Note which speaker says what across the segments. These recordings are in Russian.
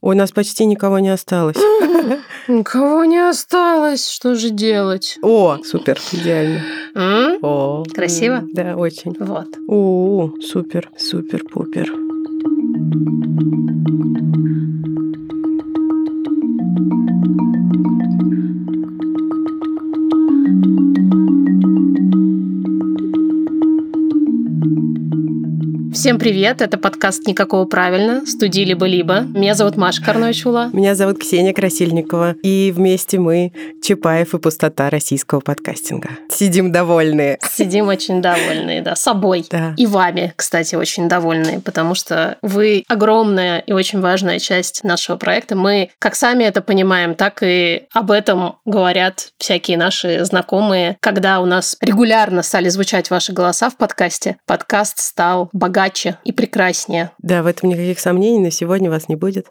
Speaker 1: У нас почти никого не осталось.
Speaker 2: Никого не осталось. Что же делать?
Speaker 1: О, супер, идеально.
Speaker 2: М?
Speaker 1: О,
Speaker 2: Красиво?
Speaker 1: Да, очень.
Speaker 2: Вот.
Speaker 1: О, супер, супер, пупер.
Speaker 2: Всем привет, это подкаст «Никакого правильно», студии «Либо-либо». Меня зовут Маша Карновичула.
Speaker 1: Меня зовут Ксения Красильникова, и вместе мы Чапаев и пустота российского подкастинга. Сидим довольные.
Speaker 2: Сидим очень довольные, да, собой.
Speaker 1: Да.
Speaker 2: И вами, кстати, очень довольные, потому что вы огромная и очень важная часть нашего проекта. Мы как сами это понимаем, так и об этом говорят всякие наши знакомые. Когда у нас регулярно стали звучать ваши голоса в подкасте, подкаст стал богаче и прекраснее.
Speaker 1: Да, в этом никаких сомнений, но сегодня вас не будет.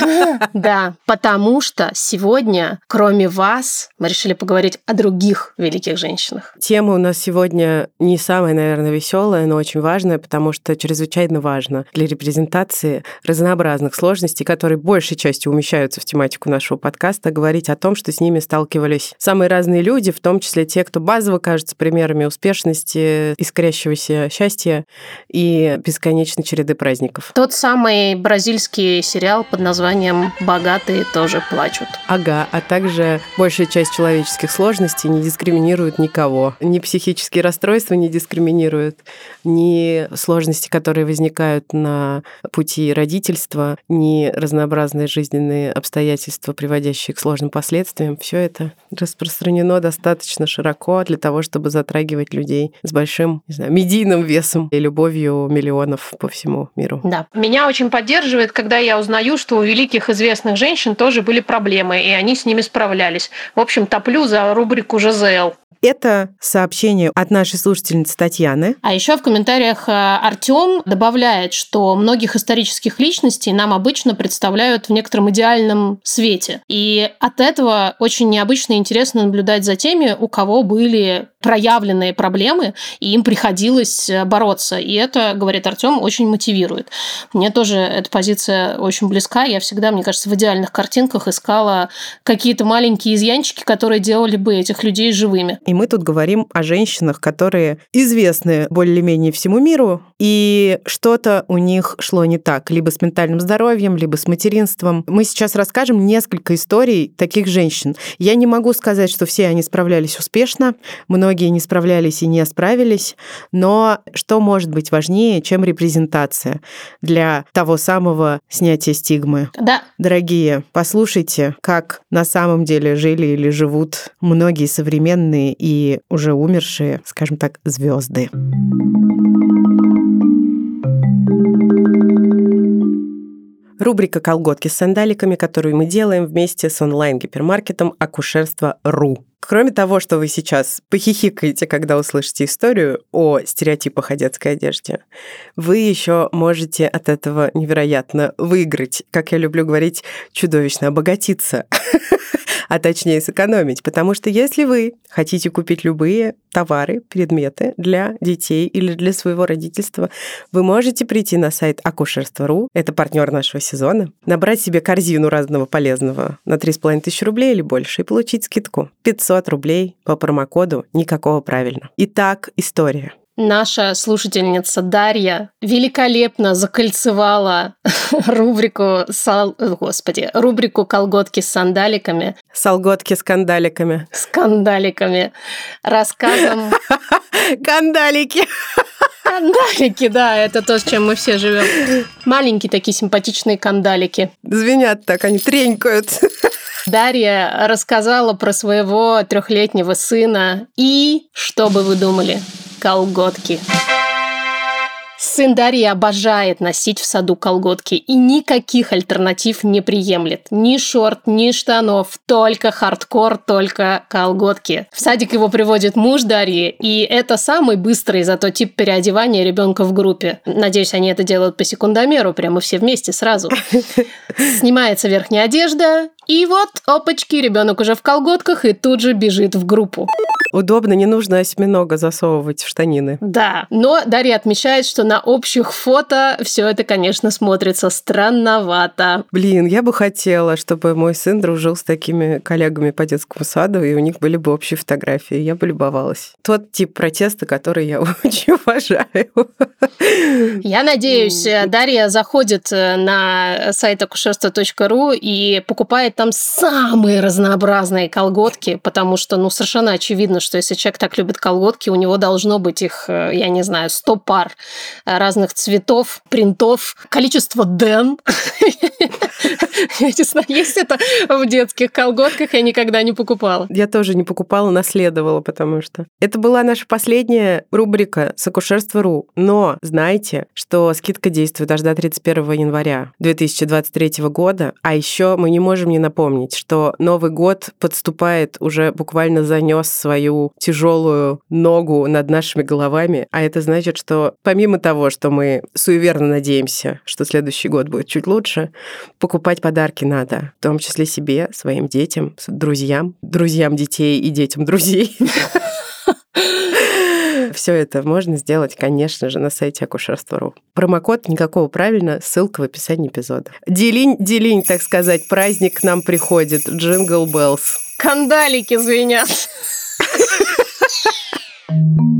Speaker 2: Да, потому что сегодня, кроме вас, мы решили поговорить о других великих женщинах.
Speaker 1: Тема у нас сегодня не самая, наверное, веселая, но очень важная, потому что чрезвычайно важно для репрезентации разнообразных сложностей, которые большей частью умещаются в тематику нашего подкаста, говорить о том, что с ними сталкивались самые разные люди, в том числе те, кто базово кажутся примерами успешности, искрящегося счастья и бесконечной череды праздников.
Speaker 2: Тот самый бразильский сериал под названием «Богатые тоже плачут».
Speaker 1: Ага, а также большая часть человеческих сложностей не дискриминирует никого. Ни психические расстройства не дискриминируют, ни сложности, которые возникают на пути родительства, ни разнообразные жизненные обстоятельства, приводящие к сложным последствиям. Все это распространено достаточно широко для того, чтобы затрагивать людей с большим, не знаю, медийным весом и любовью миллионов по всему миру.
Speaker 2: Да. Меня очень поддерживает, когда я узнаю, что у великих известных женщин тоже были проблемы, и они с ними справлялись. В общем, топлю за рубрику ЖЗЛ.
Speaker 1: Это сообщение от нашей слушательницы Татьяны.
Speaker 2: А еще в комментариях Артем добавляет, что многих исторических личностей нам обычно представляют в некотором идеальном свете. И от этого очень необычно и интересно наблюдать за теми, у кого были проявленные проблемы, и им приходилось бороться. И это, говорит Артем, очень мотивирует. Мне тоже эта позиция очень близка. Я всегда, мне кажется, в идеальных картинках искала какие-то маленькие изъянчики, которые делали бы этих людей живыми.
Speaker 1: И мы тут говорим о женщинах, которые известны более-менее всему миру, и что-то у них шло не так, либо с ментальным здоровьем, либо с материнством. Мы сейчас расскажем несколько историй таких женщин. Я не могу сказать, что все они справлялись успешно, многие не справлялись и не справились, но что может быть важнее, чем репрезентация для того самого снятия стигмы?
Speaker 2: Да.
Speaker 1: Дорогие, послушайте, как на самом деле жили или живут многие современные и уже умершие, скажем так, звезды. Рубрика «Колготки с сандаликами», которую мы делаем вместе с онлайн-гипермаркетом «Акушерство.ру». Кроме того, что вы сейчас похихикаете, когда услышите историю о стереотипах о детской одежде, вы еще можете от этого невероятно выиграть, как я люблю говорить, чудовищно обогатиться а точнее сэкономить. Потому что если вы хотите купить любые товары, предметы для детей или для своего родительства, вы можете прийти на сайт акушерство.ру, это партнер нашего сезона, набрать себе корзину разного полезного на 3,5 тысячи рублей или больше и получить скидку 500 рублей по промокоду «Никакого правильно». Итак, история.
Speaker 2: Наша слушательница Дарья великолепно закольцевала рубрику сал... Господи, рубрику колготки с сандаликами.
Speaker 1: Солготки с кандаликами.
Speaker 2: С кандаликами. Рассказом...
Speaker 1: Кандалики!
Speaker 2: Кандалики, да, это то, с чем мы все живем. Маленькие такие симпатичные кандалики.
Speaker 1: Звенят так, они тренькают.
Speaker 2: Дарья рассказала про своего трехлетнего сына и, что бы вы думали, колготки. Сын Дарьи обожает носить в саду колготки и никаких альтернатив не приемлет. Ни шорт, ни штанов, только хардкор, только колготки. В садик его приводит муж Дарьи, и это самый быстрый зато тип переодевания ребенка в группе. Надеюсь, они это делают по секундомеру, прямо все вместе сразу. Снимается верхняя одежда, И вот, опачки, ребенок уже в колготках и тут же бежит в группу.
Speaker 1: Удобно, не нужно осьминога засовывать в штанины.
Speaker 2: Да, но Дарья отмечает, что на общих фото все это, конечно, смотрится странновато.
Speaker 1: Блин, я бы хотела, чтобы мой сын дружил с такими коллегами по детскому саду, и у них были бы общие фотографии. Я бы любовалась. Тот тип протеста, который я очень уважаю.
Speaker 2: Я надеюсь, Дарья заходит э, на сайт акушерства.ру и покупает там самые разнообразные колготки, потому что, ну, совершенно очевидно, что если человек так любит колготки, у него должно быть их, э, я не знаю, 100 пар э, разных цветов, принтов, количество ден. Я не знаю, есть это в детских колготках, я никогда не покупала.
Speaker 1: Я тоже не покупала, наследовала, потому что... Это была наша последняя рубрика с. Но знайте, что скидка действует аж до 31 января 2023 года. А еще мы не можем не напомнить, что Новый год подступает, уже буквально занес свою тяжелую ногу над нашими головами. А это значит, что помимо того, что мы суеверно надеемся, что следующий год будет чуть лучше, покупать подарки надо, в том числе себе, своим детям, друзьям, друзьям детей и детям друзей. Все это можно сделать, конечно же, на сайте акушерства.ру. Промокод никакого правильно, ссылка в описании эпизода. Делинь, делинь, так сказать, праздник к нам приходит. Jingle Bells.
Speaker 2: Кандалики звенят.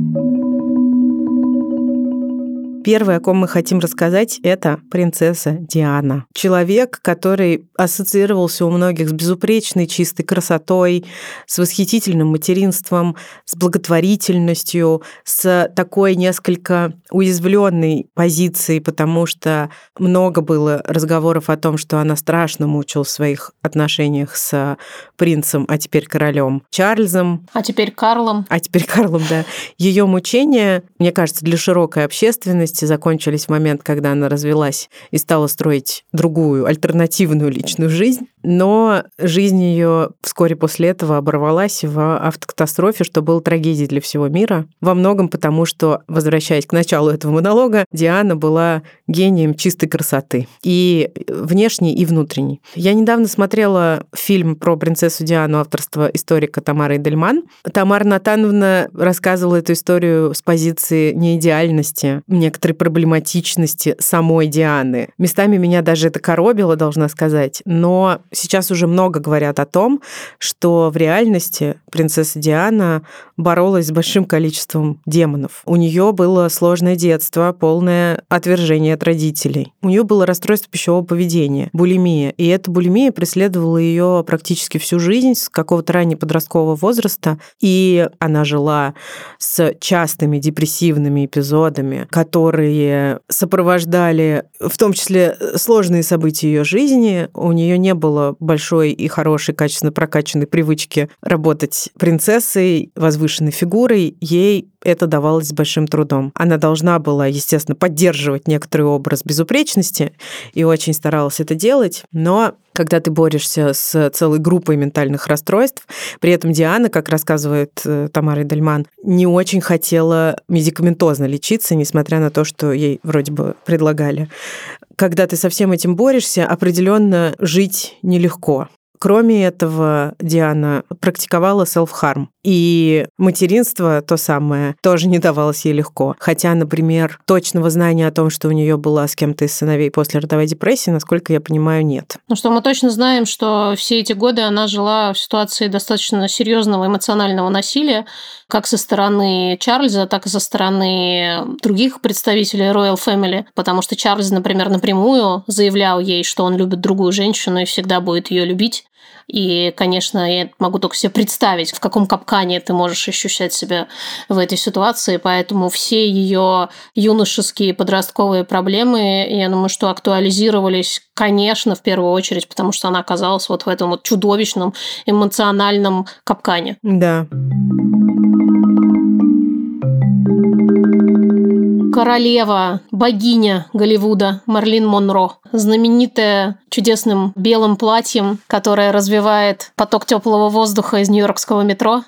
Speaker 1: Первое, о ком мы хотим рассказать, это принцесса Диана. Человек, который ассоциировался у многих с безупречной, чистой красотой, с восхитительным материнством, с благотворительностью, с такой несколько уязвленной позицией, потому что много было разговоров о том, что она страшно мучилась в своих отношениях с принцем, а теперь королем Чарльзом.
Speaker 2: А теперь Карлом.
Speaker 1: А теперь Карлом, да. Ее мучения, мне кажется, для широкой общественности молодости закончились в момент, когда она развелась и стала строить другую, альтернативную личную жизнь. Но жизнь ее вскоре после этого оборвалась в автокатастрофе, что было трагедией для всего мира. Во многом потому, что, возвращаясь к началу этого монолога, Диана была гением чистой красоты. И внешней, и внутренней. Я недавно смотрела фильм про принцессу Диану авторства историка Тамары Дельман. Тамара Натановна рассказывала эту историю с позиции неидеальности, некоторой проблематичности самой Дианы. Местами меня даже это коробило, должна сказать, но сейчас уже много говорят о том, что в реальности принцесса Диана боролась с большим количеством демонов. У нее было сложное детство, полное отвержение от родителей. У нее было расстройство пищевого поведения, булимия. И эта булимия преследовала ее практически всю жизнь с какого-то раннего подросткового возраста. И она жила с частыми депрессивными эпизодами, которые сопровождали в том числе сложные события ее жизни. У нее не было большой и хорошей, качественно прокачанной привычки работать принцессой, возвышенной фигурой, ей это давалось с большим трудом. Она должна была, естественно, поддерживать некоторый образ безупречности и очень старалась это делать, но когда ты борешься с целой группой ментальных расстройств, при этом Диана, как рассказывает э, Тамара Дельман, не очень хотела медикаментозно лечиться, несмотря на то, что ей вроде бы предлагали когда ты со всем этим борешься, определенно жить нелегко. Кроме этого, Диана практиковала self-harm. И материнство, то самое, тоже не давалось ей легко. Хотя, например, точного знания о том, что у нее была с кем-то из сыновей после родовой депрессии, насколько я понимаю, нет.
Speaker 2: Ну что, мы точно знаем, что все эти годы она жила в ситуации достаточно серьезного эмоционального насилия, как со стороны Чарльза, так и со стороны других представителей Royal Family, потому что Чарльз, например, напрямую заявлял ей, что он любит другую женщину и всегда будет ее любить. И, конечно, я могу только себе представить, в каком капкане ты можешь ощущать себя в этой ситуации. Поэтому все ее юношеские подростковые проблемы, я думаю, что актуализировались, конечно, в первую очередь, потому что она оказалась вот в этом вот чудовищном эмоциональном капкане.
Speaker 1: Да.
Speaker 2: Королева, богиня Голливуда Марлин Монро, знаменитая чудесным белым платьем, которое развивает поток теплого воздуха из нью-йоркского метро.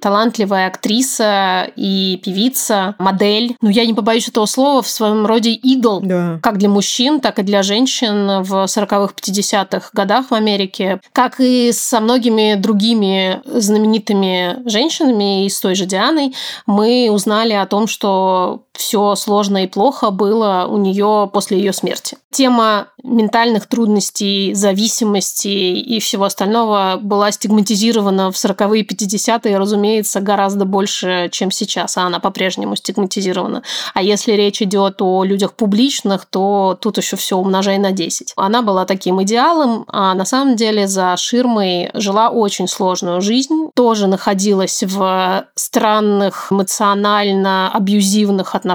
Speaker 2: Талантливая актриса и певица, модель. Ну, я не побоюсь этого слова, в своем роде идол.
Speaker 1: Да.
Speaker 2: Как для мужчин, так и для женщин в 40-х, 50-х годах в Америке. Как и со многими другими знаменитыми женщинами, и с той же Дианой, мы узнали о том, что все сложно и плохо было у нее после ее смерти. Тема ментальных трудностей, зависимостей и всего остального была стигматизирована в 40-е и 50-е, разумеется, гораздо больше, чем сейчас, а она по-прежнему стигматизирована. А если речь идет о людях публичных, то тут еще все умножай на 10. Она была таким идеалом, а на самом деле за ширмой жила очень сложную жизнь, тоже находилась в странных, эмоционально абьюзивных отношениях,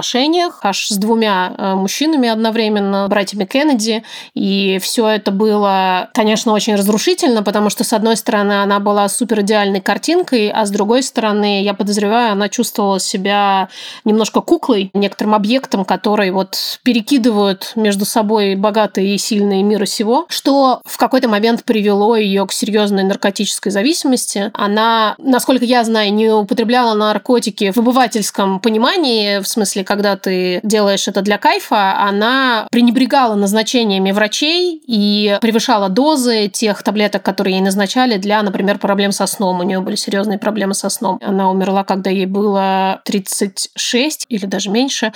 Speaker 2: аж с двумя э, мужчинами одновременно, братьями Кеннеди, и все это было, конечно, очень разрушительно, потому что, с одной стороны, она была супер идеальной картинкой, а с другой стороны, я подозреваю, она чувствовала себя немножко куклой, некоторым объектом, который вот перекидывают между собой богатые и сильные мира сего, что в какой-то момент привело ее к серьезной наркотической зависимости. Она, насколько я знаю, не употребляла наркотики в обывательском понимании, в смысле, когда ты делаешь это для кайфа, она пренебрегала назначениями врачей и превышала дозы тех таблеток, которые ей назначали для, например, проблем со сном. У нее были серьезные проблемы со сном. Она умерла, когда ей было 36 или даже меньше.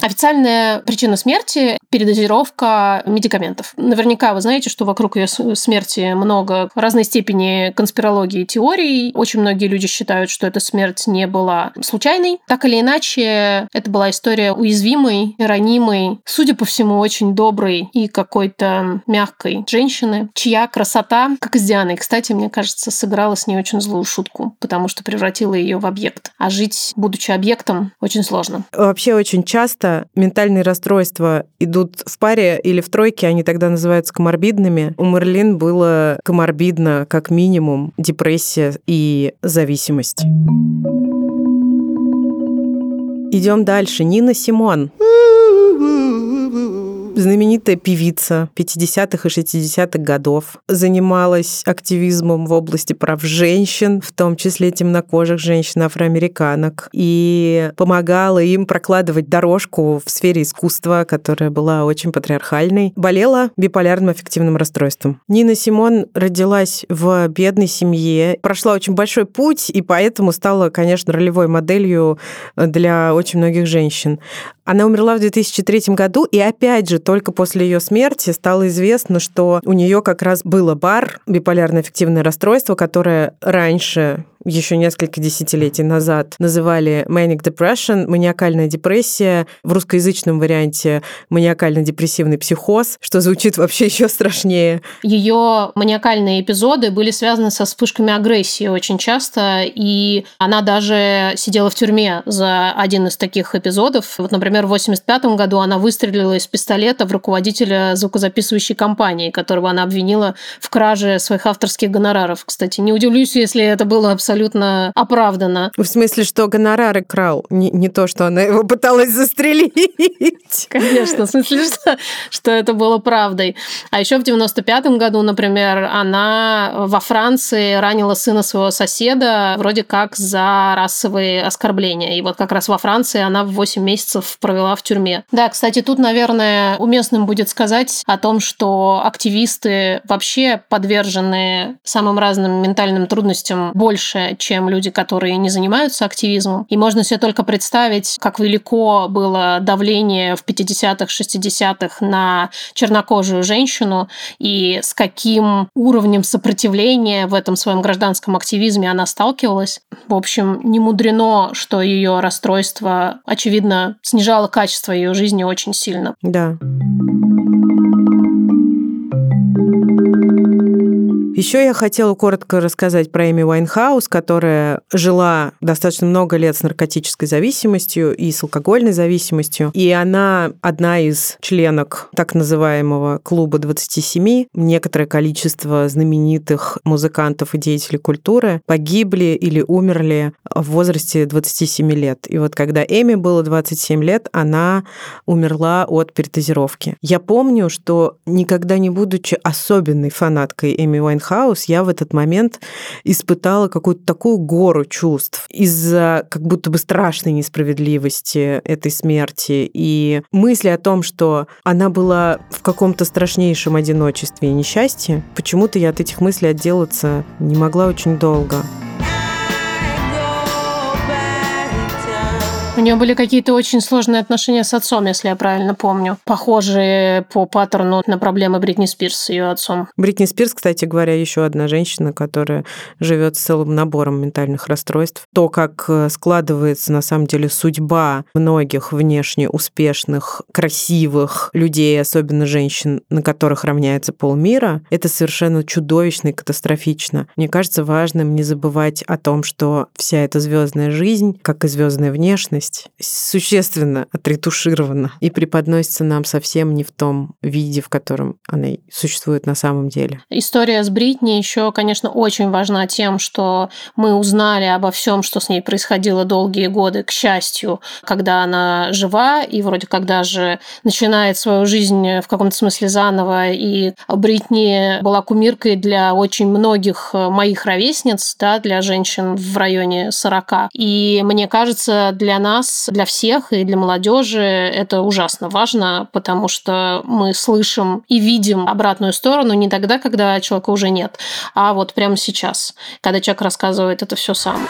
Speaker 2: Официальная причина смерти – передозировка медикаментов. Наверняка вы знаете, что вокруг ее смерти много разной степени конспирологии и теорий. Очень многие люди считают, что эта смерть не была случайной. Так или иначе, это была история уязвимой, ранимой, судя по всему, очень доброй и какой-то мягкой женщины, чья красота, как и с Дианой, кстати, мне кажется, сыграла с ней очень злую шутку, потому что превратила ее в объект. А жить, будучи объектом, очень сложно.
Speaker 1: Вообще очень часто часто ментальные расстройства идут в паре или в тройке, они тогда называются коморбидными. У Мерлин было коморбидно, как минимум, депрессия и зависимость. Идем дальше. Нина Симон знаменитая певица 50-х и 60-х годов, занималась активизмом в области прав женщин, в том числе темнокожих женщин, афроамериканок, и помогала им прокладывать дорожку в сфере искусства, которая была очень патриархальной. Болела биполярным аффективным расстройством. Нина Симон родилась в бедной семье, прошла очень большой путь, и поэтому стала, конечно, ролевой моделью для очень многих женщин. Она умерла в 2003 году, и опять же, только после ее смерти стало известно, что у нее как раз было бар, биполярное аффективное расстройство, которое раньше еще несколько десятилетий назад называли manic depression, маниакальная депрессия, в русскоязычном варианте маниакально-депрессивный психоз, что звучит вообще еще страшнее.
Speaker 2: Ее маниакальные эпизоды были связаны со вспышками агрессии очень часто, и она даже сидела в тюрьме за один из таких эпизодов. Вот, например, в 85 году она выстрелила из пистолета в руководителя звукозаписывающей компании, которого она обвинила в краже своих авторских гонораров. Кстати, не удивлюсь, если это было абсолютно абсолютно оправдано.
Speaker 1: В смысле, что гонорары крал, не, не то, что она его пыталась застрелить.
Speaker 2: Конечно, в смысле, что, что это было правдой. А еще в 95-м году, например, она во Франции ранила сына своего соседа вроде как за расовые оскорбления. И вот как раз во Франции она в 8 месяцев провела в тюрьме. Да, кстати, тут, наверное, уместным будет сказать о том, что активисты вообще подвержены самым разным ментальным трудностям больше, чем люди, которые не занимаются активизмом. И можно себе только представить, как велико было давление в 50-х, 60-х на чернокожую женщину и с каким уровнем сопротивления в этом своем гражданском активизме она сталкивалась. В общем, не мудрено, что ее расстройство, очевидно, снижало качество ее жизни очень сильно.
Speaker 1: Да. Еще я хотела коротко рассказать про Эми Уайнхаус, которая жила достаточно много лет с наркотической зависимостью и с алкогольной зависимостью. И она одна из членок так называемого клуба 27. Некоторое количество знаменитых музыкантов и деятелей культуры погибли или умерли в возрасте 27 лет. И вот когда Эми было 27 лет, она умерла от передозировки. Я помню, что никогда не будучи особенной фанаткой Эми Уайнхаус, я в этот момент испытала какую-то такую гору чувств из-за как будто бы страшной несправедливости этой смерти и мысли о том, что она была в каком-то страшнейшем одиночестве и несчастье, почему-то я от этих мыслей отделаться не могла очень долго.
Speaker 2: У нее были какие-то очень сложные отношения с отцом, если я правильно помню. Похожие по паттерну на проблемы Бритни Спирс с ее отцом.
Speaker 1: Бритни Спирс, кстати говоря, еще одна женщина, которая живет с целым набором ментальных расстройств. То, как э, складывается на самом деле судьба многих внешне успешных, красивых людей, особенно женщин, на которых равняется полмира, это совершенно чудовищно и катастрофично. Мне кажется важным не забывать о том, что вся эта звездная жизнь, как и звездная внешность, реальность существенно отретуширована и преподносится нам совсем не в том виде, в котором она существует на самом деле.
Speaker 2: История с Бритни еще, конечно, очень важна тем, что мы узнали обо всем, что с ней происходило долгие годы, к счастью, когда она жива и вроде как даже начинает свою жизнь в каком-то смысле заново. И Бритни была кумиркой для очень многих моих ровесниц, да, для женщин в районе 40. И мне кажется, для нас нас, для всех и для молодежи это ужасно важно, потому что мы слышим и видим обратную сторону не тогда, когда человека уже нет, а вот прямо сейчас, когда человек рассказывает это все сам.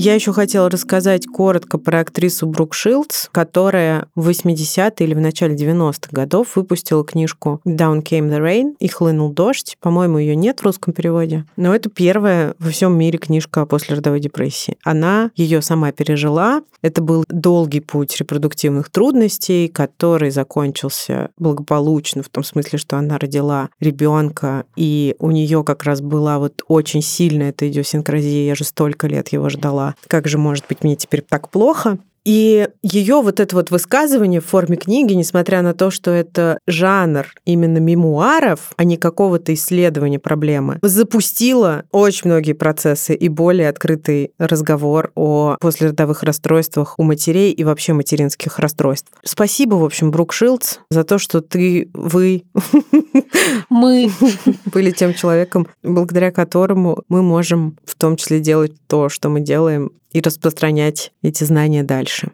Speaker 1: Я еще хотела рассказать коротко про актрису Брук Шилдс, которая в 80-е или в начале 90-х годов выпустила книжку «Down Came the Rain» и «Хлынул дождь». По-моему, ее нет в русском переводе. Но это первая во всем мире книжка о послеродовой депрессии. Она ее сама пережила. Это был долгий путь репродуктивных трудностей, который закончился благополучно, в том смысле, что она родила ребенка, и у нее как раз была вот очень сильная эта идиосинкразия. Я же столько лет его ждала как же может быть мне теперь так плохо? И ее вот это вот высказывание в форме книги, несмотря на то, что это жанр именно мемуаров, а не какого-то исследования проблемы, запустило очень многие процессы и более открытый разговор о послеродовых расстройствах у матерей и вообще материнских расстройств. Спасибо, в общем, Брук Шилдс, за то, что ты, вы,
Speaker 2: мы
Speaker 1: были тем человеком, благодаря которому мы можем в том числе делать то, что мы делаем, и распространять эти знания дальше.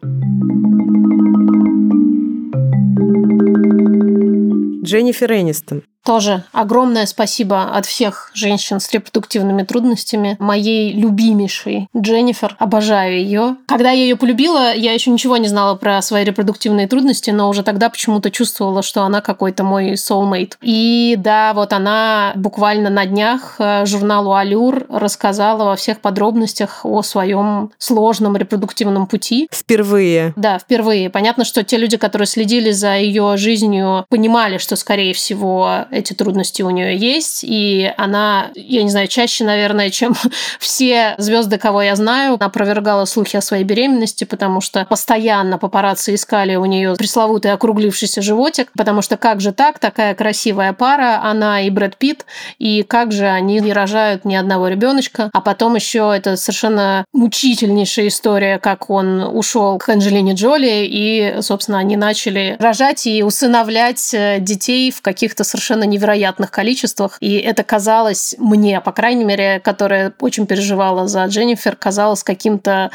Speaker 1: Дженнифер Энистон
Speaker 2: тоже огромное спасибо от всех женщин с репродуктивными трудностями. Моей любимейшей Дженнифер. Обожаю ее. Когда я ее полюбила, я еще ничего не знала про свои репродуктивные трудности, но уже тогда почему-то чувствовала, что она какой-то мой soulmate. И да, вот она буквально на днях э, журналу Алюр рассказала во всех подробностях о своем сложном репродуктивном пути.
Speaker 1: Впервые.
Speaker 2: Да, впервые. Понятно, что те люди, которые следили за ее жизнью, понимали, что, скорее всего, эти трудности у нее есть, и она, я не знаю, чаще, наверное, чем все звезды, кого я знаю, опровергала слухи о своей беременности, потому что постоянно папарацци искали у нее пресловутый округлившийся животик, потому что как же так, такая красивая пара, она и Брэд Питт, и как же они не рожают ни одного ребеночка, а потом еще это совершенно мучительнейшая история, как он ушел к Анджелине Джоли, и, собственно, они начали рожать и усыновлять э, детей в каких-то совершенно невероятных количествах. И это казалось мне, по крайней мере, которая очень переживала за Дженнифер, казалось каким-то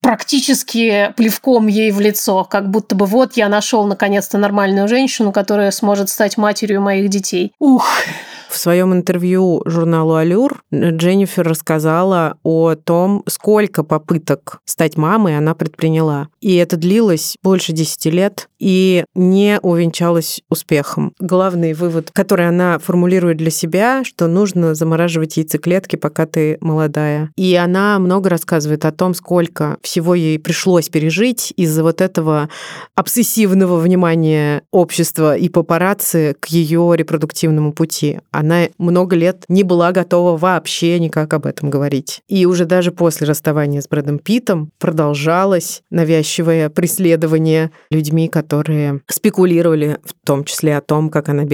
Speaker 2: практически плевком ей в лицо. Как будто бы вот я нашел наконец-то нормальную женщину, которая сможет стать матерью моих детей. Ух!
Speaker 1: В своем интервью журналу «Алюр» Дженнифер рассказала о том, сколько попыток стать мамой она предприняла. И это длилось больше 10 лет и не увенчалось успехом. Главный вывод, который она формулирует для себя, что нужно замораживать яйцеклетки, пока ты молодая. И она много рассказывает о том, сколько всего ей пришлось пережить из-за вот этого обсессивного внимания общества и папарацци к ее репродуктивному пути. Она много лет не была готова вообще никак об этом говорить. И уже даже после расставания с Брэдом Питтом продолжалось навязчивое преследование людьми, которые спекулировали в том числе о том, как она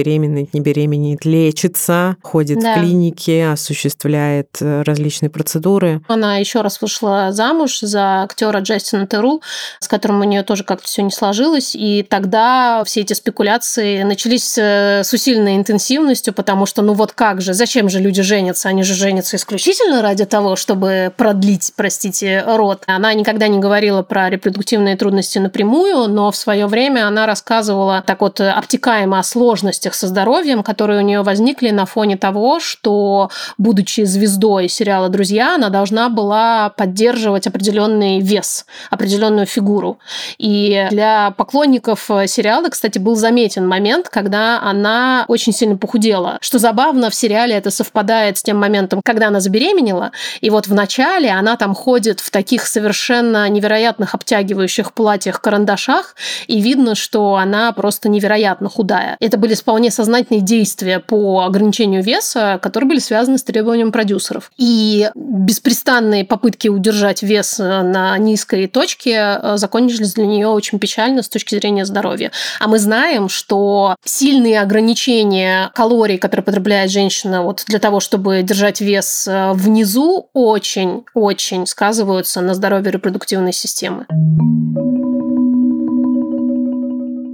Speaker 1: беременеет, не беременеет, лечится, ходит да. в клинике, осуществляет э, различные процедуры.
Speaker 2: Она еще раз вышла замуж за актера Джастина Теру, с которым у нее тоже как-то все не сложилось, и тогда все эти спекуляции начались э, с усиленной интенсивностью, потому что, ну вот как же, зачем же люди женятся? Они же женятся исключительно ради того, чтобы продлить, простите, род. Она никогда не говорила про репродуктивные трудности напрямую, но в свое время она рассказывала так вот обтекаемо о сложностях со здоровьем, которые у нее возникли на фоне того, что, будучи звездой сериала «Друзья», она должна была поддерживать определенный вес, определенную фигуру. И для поклонников сериала, кстати, был заметен момент, когда она очень сильно похудела. Что забавно, в сериале это совпадает с тем моментом, когда она забеременела, и вот в начале она там ходит в таких совершенно невероятных обтягивающих платьях-карандашах, и видно, что она просто невероятно худая. Это были вполне сознательные действия по ограничению веса, которые были связаны с требованием продюсеров. И беспрестанные попытки удержать вес на низкой точке э, закончились для нее очень печально с точки зрения здоровья. А мы знаем, что сильные ограничения калорий, которые потребляет женщина вот для того, чтобы держать вес э, внизу, очень-очень сказываются на здоровье репродуктивной системы.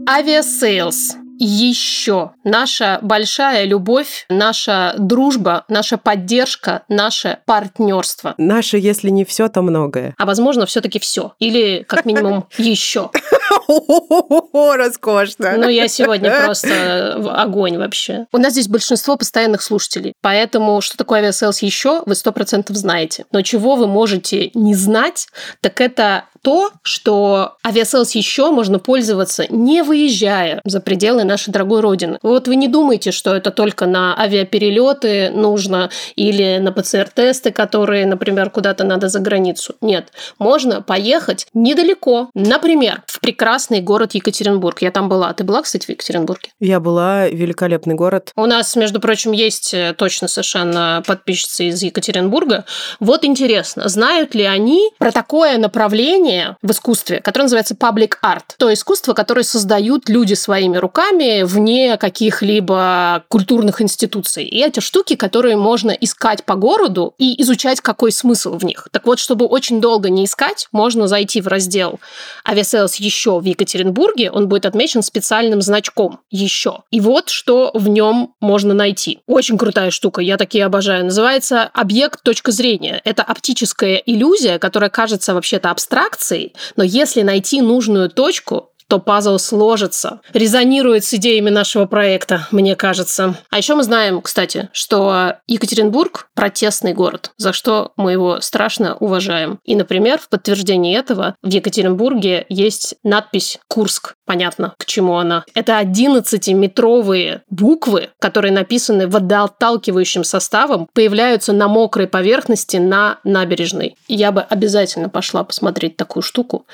Speaker 2: Aviasales еще наша большая любовь, наша дружба, наша поддержка, наше партнерство.
Speaker 1: Наше, если не все, то многое.
Speaker 2: А возможно, все-таки все. Или как минимум еще.
Speaker 1: Роскошно.
Speaker 2: Ну, я сегодня просто огонь вообще. У нас здесь большинство постоянных слушателей. Поэтому, что такое Aviasales еще, вы сто процентов знаете. Но чего вы можете не знать, так это то, что Aviasales еще можно пользоваться, не выезжая за пределы нашей дорогой родины. Вот вы не думайте, что это только на авиаперелеты нужно или на ПЦР-тесты, которые, например, куда-то надо за границу. Нет, можно поехать недалеко. Например, в прекрасный город Екатеринбург. Я там была. Ты была, кстати, в Екатеринбурге?
Speaker 1: Я была. Великолепный город.
Speaker 2: У нас, между прочим, есть э, точно совершенно подписчицы из Екатеринбурга. Вот интересно, знают ли они про такое направление в искусстве, которое называется public art? То искусство, которое создают люди своими руками вне каких-либо культурных институций. И эти штуки, которые можно искать по городу и изучать, какой смысл в них. Так вот, чтобы очень долго не искать, можно зайти в раздел Aviasales еще в Екатеринбурге, он будет отмечен специальным значком еще. И вот что в нем можно найти. Очень крутая штука, я такие обожаю. Называется объект точка зрения. Это оптическая иллюзия, которая кажется вообще-то абстракцией, но если найти нужную точку, то пазл сложится. Резонирует с идеями нашего проекта, мне кажется. А еще мы знаем, кстати, что Екатеринбург – протестный город, за что мы его страшно уважаем. И, например, в подтверждении этого в Екатеринбурге есть надпись «Курск». Понятно, к чему она. Это 11-метровые буквы, которые написаны водоотталкивающим составом, появляются на мокрой поверхности на набережной. Я бы обязательно пошла посмотреть такую штуку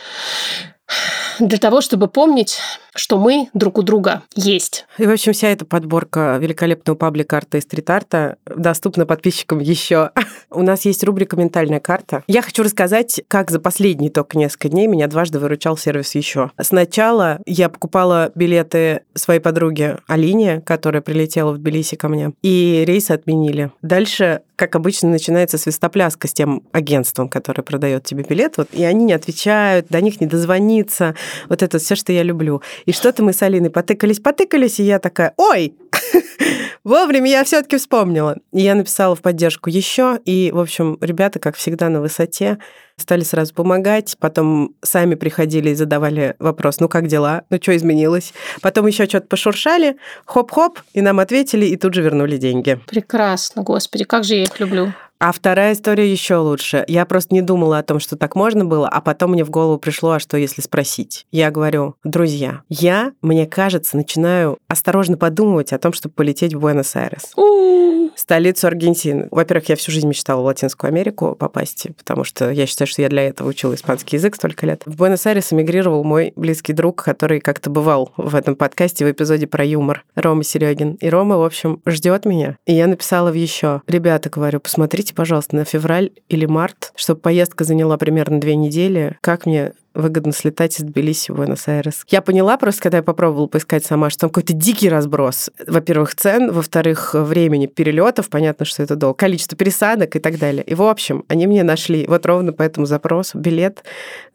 Speaker 2: для того, чтобы помнить, что мы друг у друга есть.
Speaker 1: И, в общем, вся эта подборка великолепного паблик-арта и стрит-арта доступна подписчикам еще. У нас есть рубрика «Ментальная карта». Я хочу рассказать, как за последние только несколько дней меня дважды выручал сервис еще. Сначала я покупала билеты своей подруге Алине, которая прилетела в Тбилиси ко мне, и рейсы отменили. Дальше как обычно, начинается свистопляска с тем агентством, которое продает тебе билет, вот, и они не отвечают, до них не дозвониться, вот это все, что я люблю. И что-то мы с Алиной потыкались, потыкались, и я такая, ой, вовремя я все-таки вспомнила. И я написала в поддержку еще, и, в общем, ребята, как всегда, на высоте, стали сразу помогать, потом сами приходили и задавали вопрос, ну как дела, ну что изменилось, потом еще что-то пошуршали, хоп-хоп, и нам ответили, и тут же вернули деньги.
Speaker 2: Прекрасно, господи, как же я их люблю.
Speaker 1: А вторая история еще лучше. Я просто не думала о том, что так можно было, а потом мне в голову пришло, а что если спросить? Я говорю, друзья, я, мне кажется, начинаю осторожно подумывать о том, чтобы полететь в Буэнос-Айрес. Столицу Аргентины. Во-первых, я всю жизнь мечтала в Латинскую Америку попасть, потому что я считаю, что я для этого учила испанский язык столько лет. В Буэнос-Айрес эмигрировал мой близкий друг, который как-то бывал в этом подкасте в эпизоде про юмор, Рома Серегин. И Рома, в общем, ждет меня. И я написала в еще. Ребята, говорю, посмотрите, пожалуйста, на февраль или март, чтобы поездка заняла примерно две недели. Как мне выгодно слетать из Тбилиси в Буэнос-Айрес. Я поняла просто, когда я попробовала поискать сама, что там какой-то дикий разброс. Во-первых, цен, во-вторых, времени перелетов, понятно, что это долго, количество пересадок и так далее. И, в общем, они мне нашли вот ровно по этому запросу билет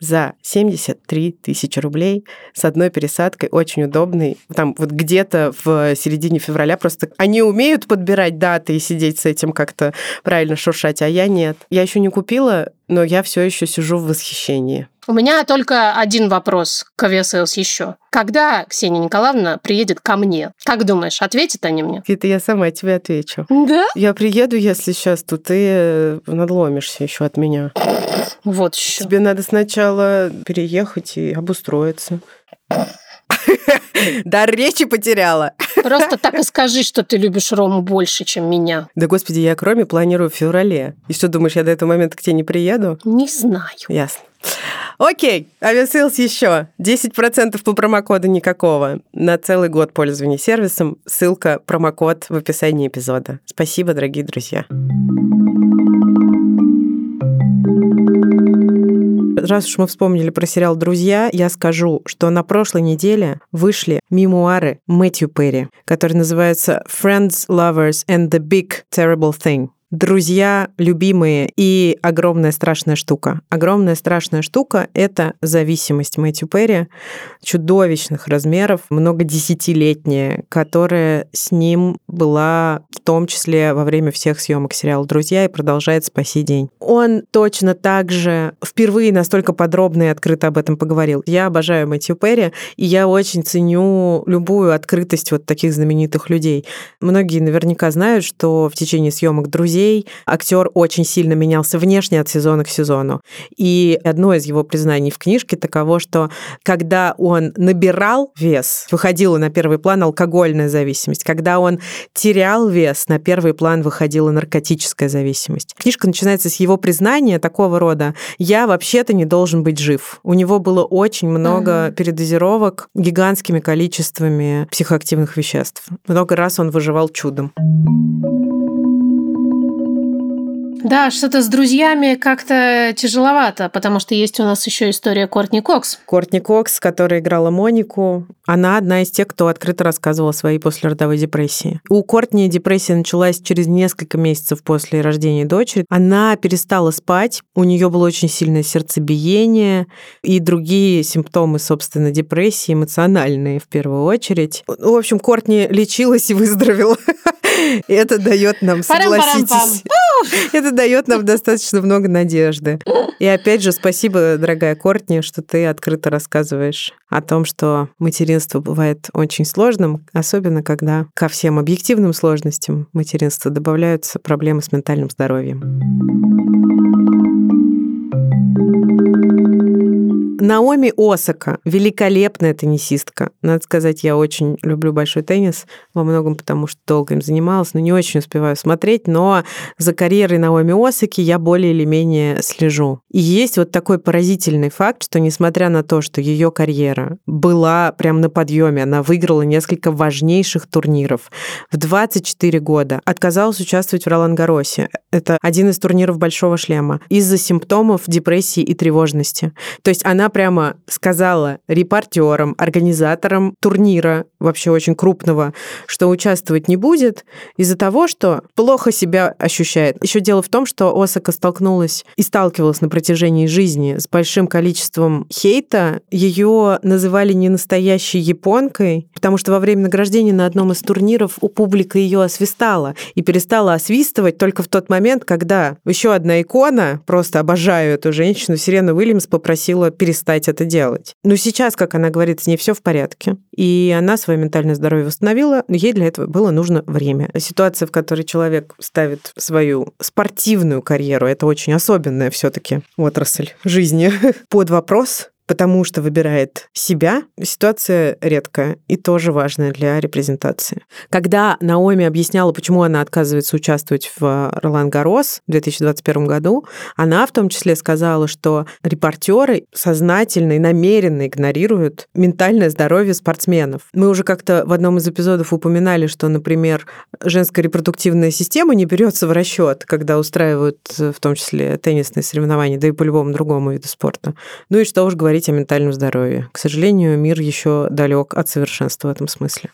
Speaker 1: за 73 тысячи рублей с одной пересадкой, очень удобный. Там вот где-то в середине февраля просто они умеют подбирать даты и сидеть с этим как-то правильно шуршать, а я нет. Я еще не купила, но я все еще сижу в восхищении.
Speaker 2: У меня только один вопрос к Aviasales еще. Когда Ксения Николаевна приедет ко мне? Как думаешь, ответят они мне?
Speaker 1: Это я сама тебе отвечу.
Speaker 2: Да?
Speaker 1: Я приеду, если сейчас, то ты э, надломишься еще от меня.
Speaker 2: Вот еще.
Speaker 1: Тебе надо сначала переехать и обустроиться. Да речи потеряла.
Speaker 2: Просто так и скажи, что ты любишь Рому больше, чем меня.
Speaker 1: Да, господи, я к Роме планирую в феврале. И что, думаешь, я до этого момента к тебе не приеду?
Speaker 2: Не знаю.
Speaker 1: Ясно. Окей, Aviasales еще. 10% по промокоду никакого на целый год пользования сервисом. Ссылка, промокод в описании эпизода. Спасибо, дорогие друзья. Раз уж мы вспомнили про сериал «Друзья», я скажу, что на прошлой неделе вышли мемуары Мэтью Перри, которые называются «Friends, Lovers and the Big Terrible Thing». Друзья, любимые и огромная страшная штука. Огромная страшная штука — это зависимость Мэтью Перри, чудовищных размеров, много десятилетняя, которая с ним была в том числе во время всех съемок сериала «Друзья» и продолжается по сей день. Он точно так же впервые настолько подробно и открыто об этом поговорил. Я обожаю Мэтью Перри, и я очень ценю любую открытость вот таких знаменитых людей. Многие наверняка знают, что в течение съемок «Друзей» актер очень сильно менялся внешне от сезона к сезону. И одно из его признаний в книжке таково, что когда он набирал вес, выходила на первый план алкогольная зависимость. Когда он терял вес, на первый план выходила наркотическая зависимость. Книжка начинается с его признания такого рода «я вообще-то не должен быть жив». У него было очень много mm-hmm. передозировок гигантскими количествами психоактивных веществ. Много раз он выживал чудом.
Speaker 2: Да, что-то с друзьями как-то тяжеловато, потому что есть у нас еще история Кортни Кокс.
Speaker 1: Кортни Кокс, которая играла Монику, она одна из тех, кто открыто рассказывала о своей послеродовой депрессии. У Кортни депрессия началась через несколько месяцев после рождения дочери. Она перестала спать, у нее было очень сильное сердцебиение и другие симптомы, собственно, депрессии, эмоциональные в первую очередь. В общем, Кортни лечилась и выздоровела. Это дает нам, согласитесь, это дает нам достаточно много надежды. И опять же, спасибо, дорогая Кортни, что ты открыто рассказываешь о том, что материнство бывает очень сложным, особенно когда ко всем объективным сложностям материнства добавляются проблемы с ментальным здоровьем. Наоми Осака, великолепная теннисистка. Надо сказать, я очень люблю большой теннис, во многом потому, что долго им занималась, но не очень успеваю смотреть, но за карьерой Наоми Осаки я более или менее слежу. И есть вот такой поразительный факт, что несмотря на то, что ее карьера была прям на подъеме, она выиграла несколько важнейших турниров. В 24 года отказалась участвовать в Ролангаросе. Это один из турниров Большого шлема. Из-за симптомов депрессии и тревожности. То есть она прямо сказала репортерам, организаторам турнира, вообще очень крупного, что участвовать не будет из-за того, что плохо себя ощущает. Еще дело в том, что Осака столкнулась и сталкивалась на протяжении жизни с большим количеством хейта. Ее называли не настоящей японкой, потому что во время награждения на одном из турниров у публика ее освистала и перестала освистывать только в тот момент, когда еще одна икона, просто обожаю эту женщину, Сирена Уильямс попросила перестать перестать это делать. Но сейчас, как она говорит, с ней все в порядке. И она свое ментальное здоровье восстановила, но ей для этого было нужно время. Ситуация, в которой человек ставит свою спортивную карьеру, это очень особенная все-таки отрасль жизни, под вопрос, потому что выбирает себя, ситуация редкая и тоже важная для репрезентации. Когда Наоми объясняла, почему она отказывается участвовать в Ролан Гарос в 2021 году, она в том числе сказала, что репортеры сознательно и намеренно игнорируют ментальное здоровье спортсменов. Мы уже как-то в одном из эпизодов упоминали, что, например, женская репродуктивная система не берется в расчет, когда устраивают в том числе теннисные соревнования, да и по любому другому виду спорта. Ну и что уж говорить говорить о ментальном здоровье. К сожалению, мир еще далек от совершенства в этом смысле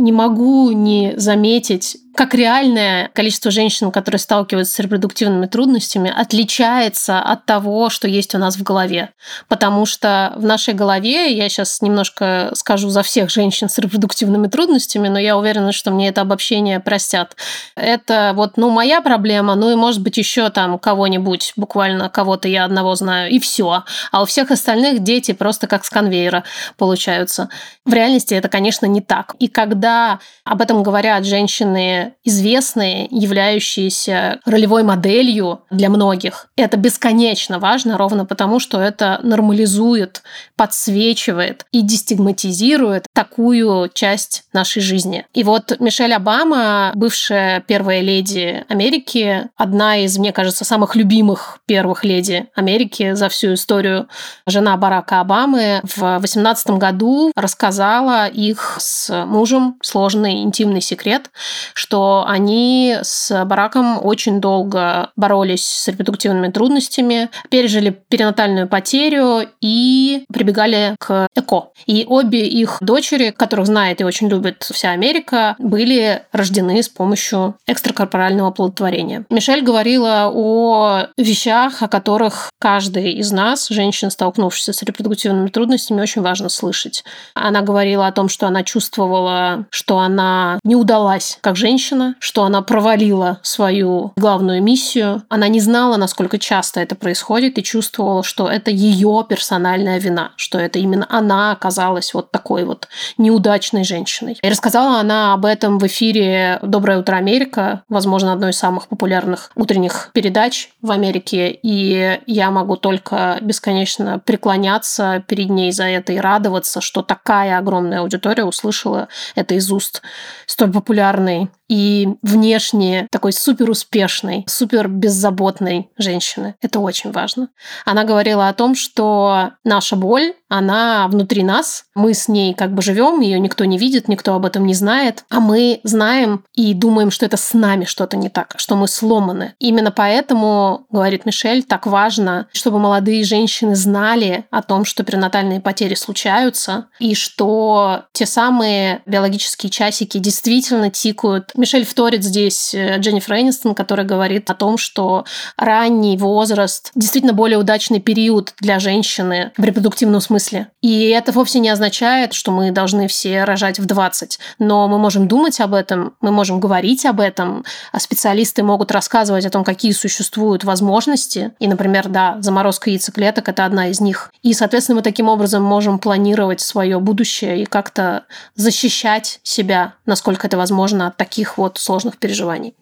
Speaker 2: не могу не заметить как реальное количество женщин, которые сталкиваются с репродуктивными трудностями, отличается от того, что есть у нас в голове. Потому что в нашей голове, я сейчас немножко скажу за всех женщин с репродуктивными трудностями, но я уверена, что мне это обобщение простят. Это вот, ну, моя проблема, ну и, может быть, еще там кого-нибудь, буквально кого-то я одного знаю, и все. А у всех остальных дети просто как с конвейера получаются. В реальности это, конечно, не так. И когда об этом говорят женщины известные, являющиеся ролевой моделью для многих. Это бесконечно важно, ровно потому, что это нормализует, подсвечивает и дестигматизирует такую часть нашей жизни. И вот Мишель Обама, бывшая первая леди Америки, одна из, мне кажется, самых любимых первых леди Америки за всю историю, жена Барака Обамы, в 2018 году рассказала их с мужем сложный интимный секрет, что они с Бараком очень долго боролись с репродуктивными трудностями, пережили перинатальную потерю и прибегали к ЭКО. И обе их дочери, которых знает и очень любит вся Америка, были рождены с помощью экстракорпорального оплодотворения. Мишель говорила о вещах, о которых каждый из нас, женщин, столкнувшихся с репродуктивными трудностями, очень важно слышать. Она говорила о том, что она чувствовала, что она не удалась как женщина, женщина, что она провалила свою главную миссию. Она не знала, насколько часто это происходит, и чувствовала, что это ее персональная вина, что это именно она оказалась вот такой вот неудачной женщиной. И рассказала она об этом в эфире «Доброе утро, Америка», возможно, одной из самых популярных утренних передач в Америке, и я могу только бесконечно преклоняться перед ней за это и радоваться, что такая огромная аудитория услышала это из уст столь популярной и внешне такой супер успешной, супер беззаботной женщины. Это очень важно. Она говорила о том, что наша боль, она внутри нас, мы с ней как бы живем, ее никто не видит, никто об этом не знает, а мы знаем и думаем, что это с нами что-то не так, что мы сломаны. Именно поэтому, говорит Мишель, так важно, чтобы молодые женщины знали о том, что перинатальные потери случаются, и что те самые биологические часики действительно тикают Мишель вторит здесь э, Дженнифер Энистон, которая говорит о том, что ранний возраст действительно более удачный период для женщины в репродуктивном смысле. И это вовсе не означает, что мы должны все рожать в 20. Но мы можем думать об этом, мы можем говорить об этом, а специалисты могут рассказывать о том, какие существуют возможности. И, например, да, заморозка яйцеклеток – это одна из них. И, соответственно, мы таким образом можем планировать свое будущее и как-то защищать себя, насколько это возможно, от таких таких вот сложных переживаний.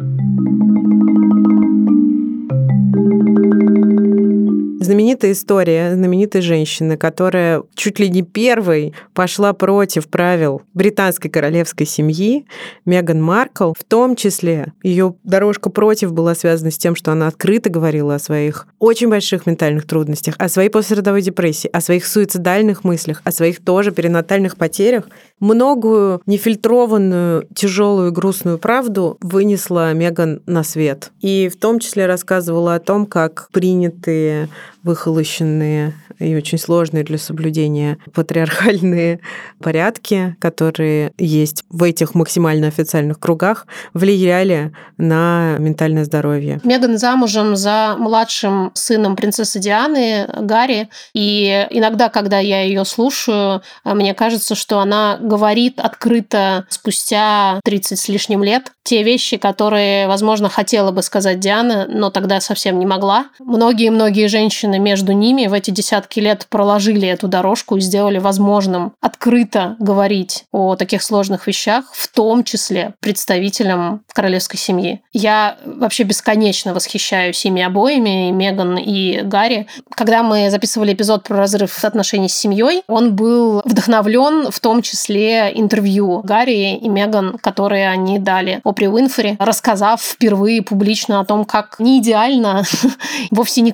Speaker 1: Знаменитая история знаменитой женщины, которая чуть ли не первой пошла против правил британской королевской семьи, Меган Маркл. В том числе ее дорожка против была связана с тем, что она открыто говорила о своих очень больших ментальных трудностях, о своей послеродовой депрессии, о своих суицидальных мыслях, о своих тоже перинатальных потерях. Многую нефильтрованную, тяжелую, грустную правду вынесла Меган на свет. И в том числе рассказывала о том, как принятые выхолощенные и очень сложные для соблюдения патриархальные порядки, которые есть в этих максимально официальных кругах, влияли на ментальное здоровье.
Speaker 2: Меган замужем за младшим сыном принцессы Дианы, Гарри, и иногда, когда я ее слушаю, мне кажется, что она говорит открыто спустя 30 с лишним лет те вещи, которые, возможно, хотела бы сказать Диана, но тогда совсем не могла. Многие-многие женщины между ними в эти десятки лет проложили эту дорожку и сделали возможным открыто говорить о таких сложных вещах, в том числе представителям королевской семьи. Я вообще бесконечно восхищаюсь ими обоими, и Меган, и Гарри. Когда мы записывали эпизод про разрыв отношений с семьей, он был вдохновлен в том числе интервью Гарри и Меган, которые они дали Опри Уинфри, рассказав впервые публично о том, как не идеально, вовсе не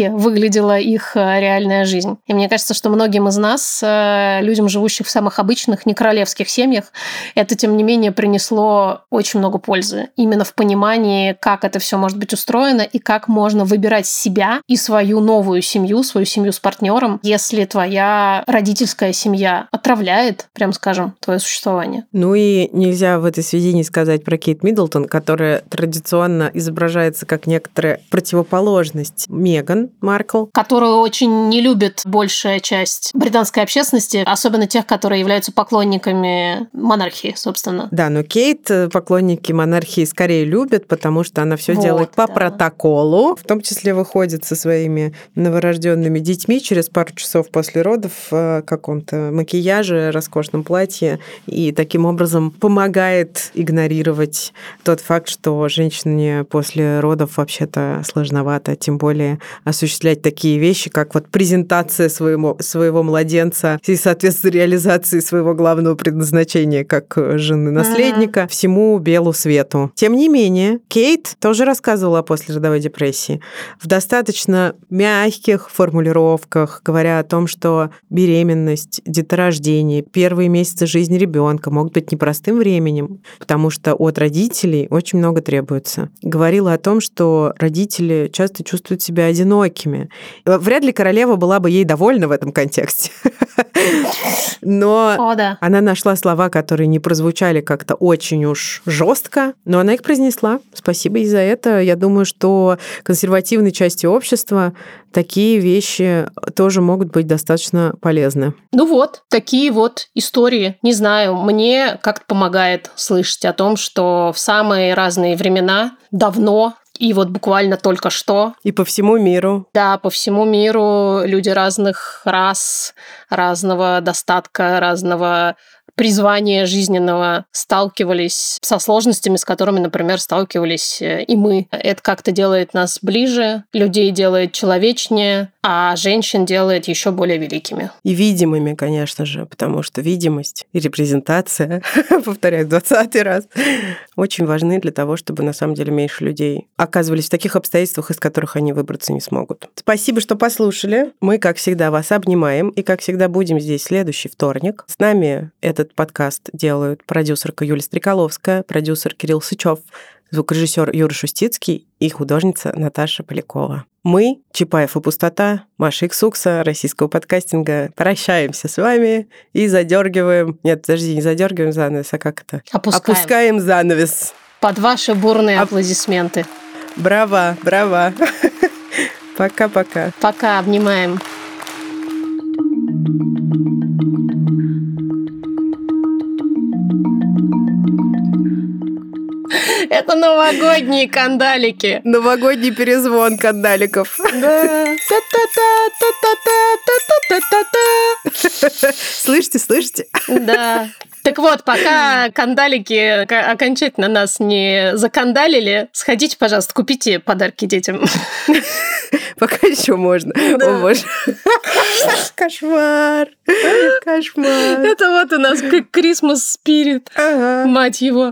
Speaker 2: королевски выглядела их э, реальная жизнь. И мне кажется, что многим из нас, э, людям, живущих в самых обычных не королевских семьях, это, тем не менее, принесло очень много пользы. Именно в понимании, как это все может быть устроено и как можно выбирать себя и свою новую семью, свою семью с партнером, если твоя родительская семья отравляет, прям скажем, твое существование.
Speaker 1: Ну и нельзя в этой связи не сказать про Кейт Миддлтон, которая традиционно изображается как некоторая противоположность Меган Маркл.
Speaker 2: Которую очень не любит большая часть британской общественности, особенно тех, которые являются поклонниками монархии, собственно.
Speaker 1: Да, но Кейт э, поклонники монархии скорее любят, потому что она все вот, делает по да. протоколу, в том числе выходит со своими новорожденными детьми через пару часов после родов в каком-то макияже, роскошном платье, и таким образом помогает игнорировать тот факт, что женщине после родов вообще-то сложновато, тем более осуществлять такие вещи, как вот презентация своего, своего младенца и, соответственно, реализации своего главного предназначения как жены наследника mm-hmm. всему белу свету. Тем не менее, Кейт тоже рассказывала о послеродовой депрессии в достаточно мягких формулировках, говоря о том, что беременность, деторождение, первые месяцы жизни ребенка могут быть непростым временем, потому что от родителей очень много требуется. Говорила о том, что родители часто чувствуют себя одинокими. Вряд ли королева была бы ей довольна в этом контексте. Но О, да. она нашла слова, которые не прозвучали как-то очень уж жестко, но она их произнесла. Спасибо ей за это. Я думаю, что консервативной части общества такие вещи тоже могут быть достаточно полезны.
Speaker 2: Ну вот, такие вот истории. Не знаю, мне как-то помогает слышать о том, что в самые разные времена, давно, и вот буквально только что.
Speaker 1: И по всему миру.
Speaker 2: Да, по всему миру люди разных рас, разного достатка, разного призвания жизненного сталкивались со сложностями, с которыми, например, сталкивались э, и мы. Это как-то делает нас ближе, людей делает человечнее, а женщин делает еще более великими.
Speaker 1: И видимыми, конечно же, потому что видимость и репрезентация, повторяю, 20 раз, очень важны для того, чтобы на самом деле меньше людей оказывались в таких обстоятельствах, из которых они выбраться не смогут. Спасибо, что послушали. Мы, как всегда, вас обнимаем и, как всегда, будем здесь следующий вторник. С нами этот подкаст делают продюсерка Юлия Стреколовская, продюсер Кирилл Сычев, звукорежиссер Юра Шустицкий и художница Наташа Полякова. Мы, Чапаев и Пустота, Маша Иксукса, российского подкастинга, прощаемся с вами и задергиваем... Нет, подожди, не задергиваем занавес, а как это?
Speaker 2: Опускаем.
Speaker 1: Опускаем занавес.
Speaker 2: Под ваши бурные аплодисменты.
Speaker 1: Браво, браво. Пока-пока.
Speaker 2: Пока, обнимаем. Это новогодние кандалики.
Speaker 1: Новогодний перезвон кандаликов. Да. Слышите, слышите?
Speaker 2: Да. Так вот, пока кандалики окончательно нас не закандалили, сходите, пожалуйста, купите подарки детям.
Speaker 1: Пока еще можно. Да. О, боже. Кошмар. Кошмар.
Speaker 2: Это вот у нас как Christmas Spirit. Ага. Мать его.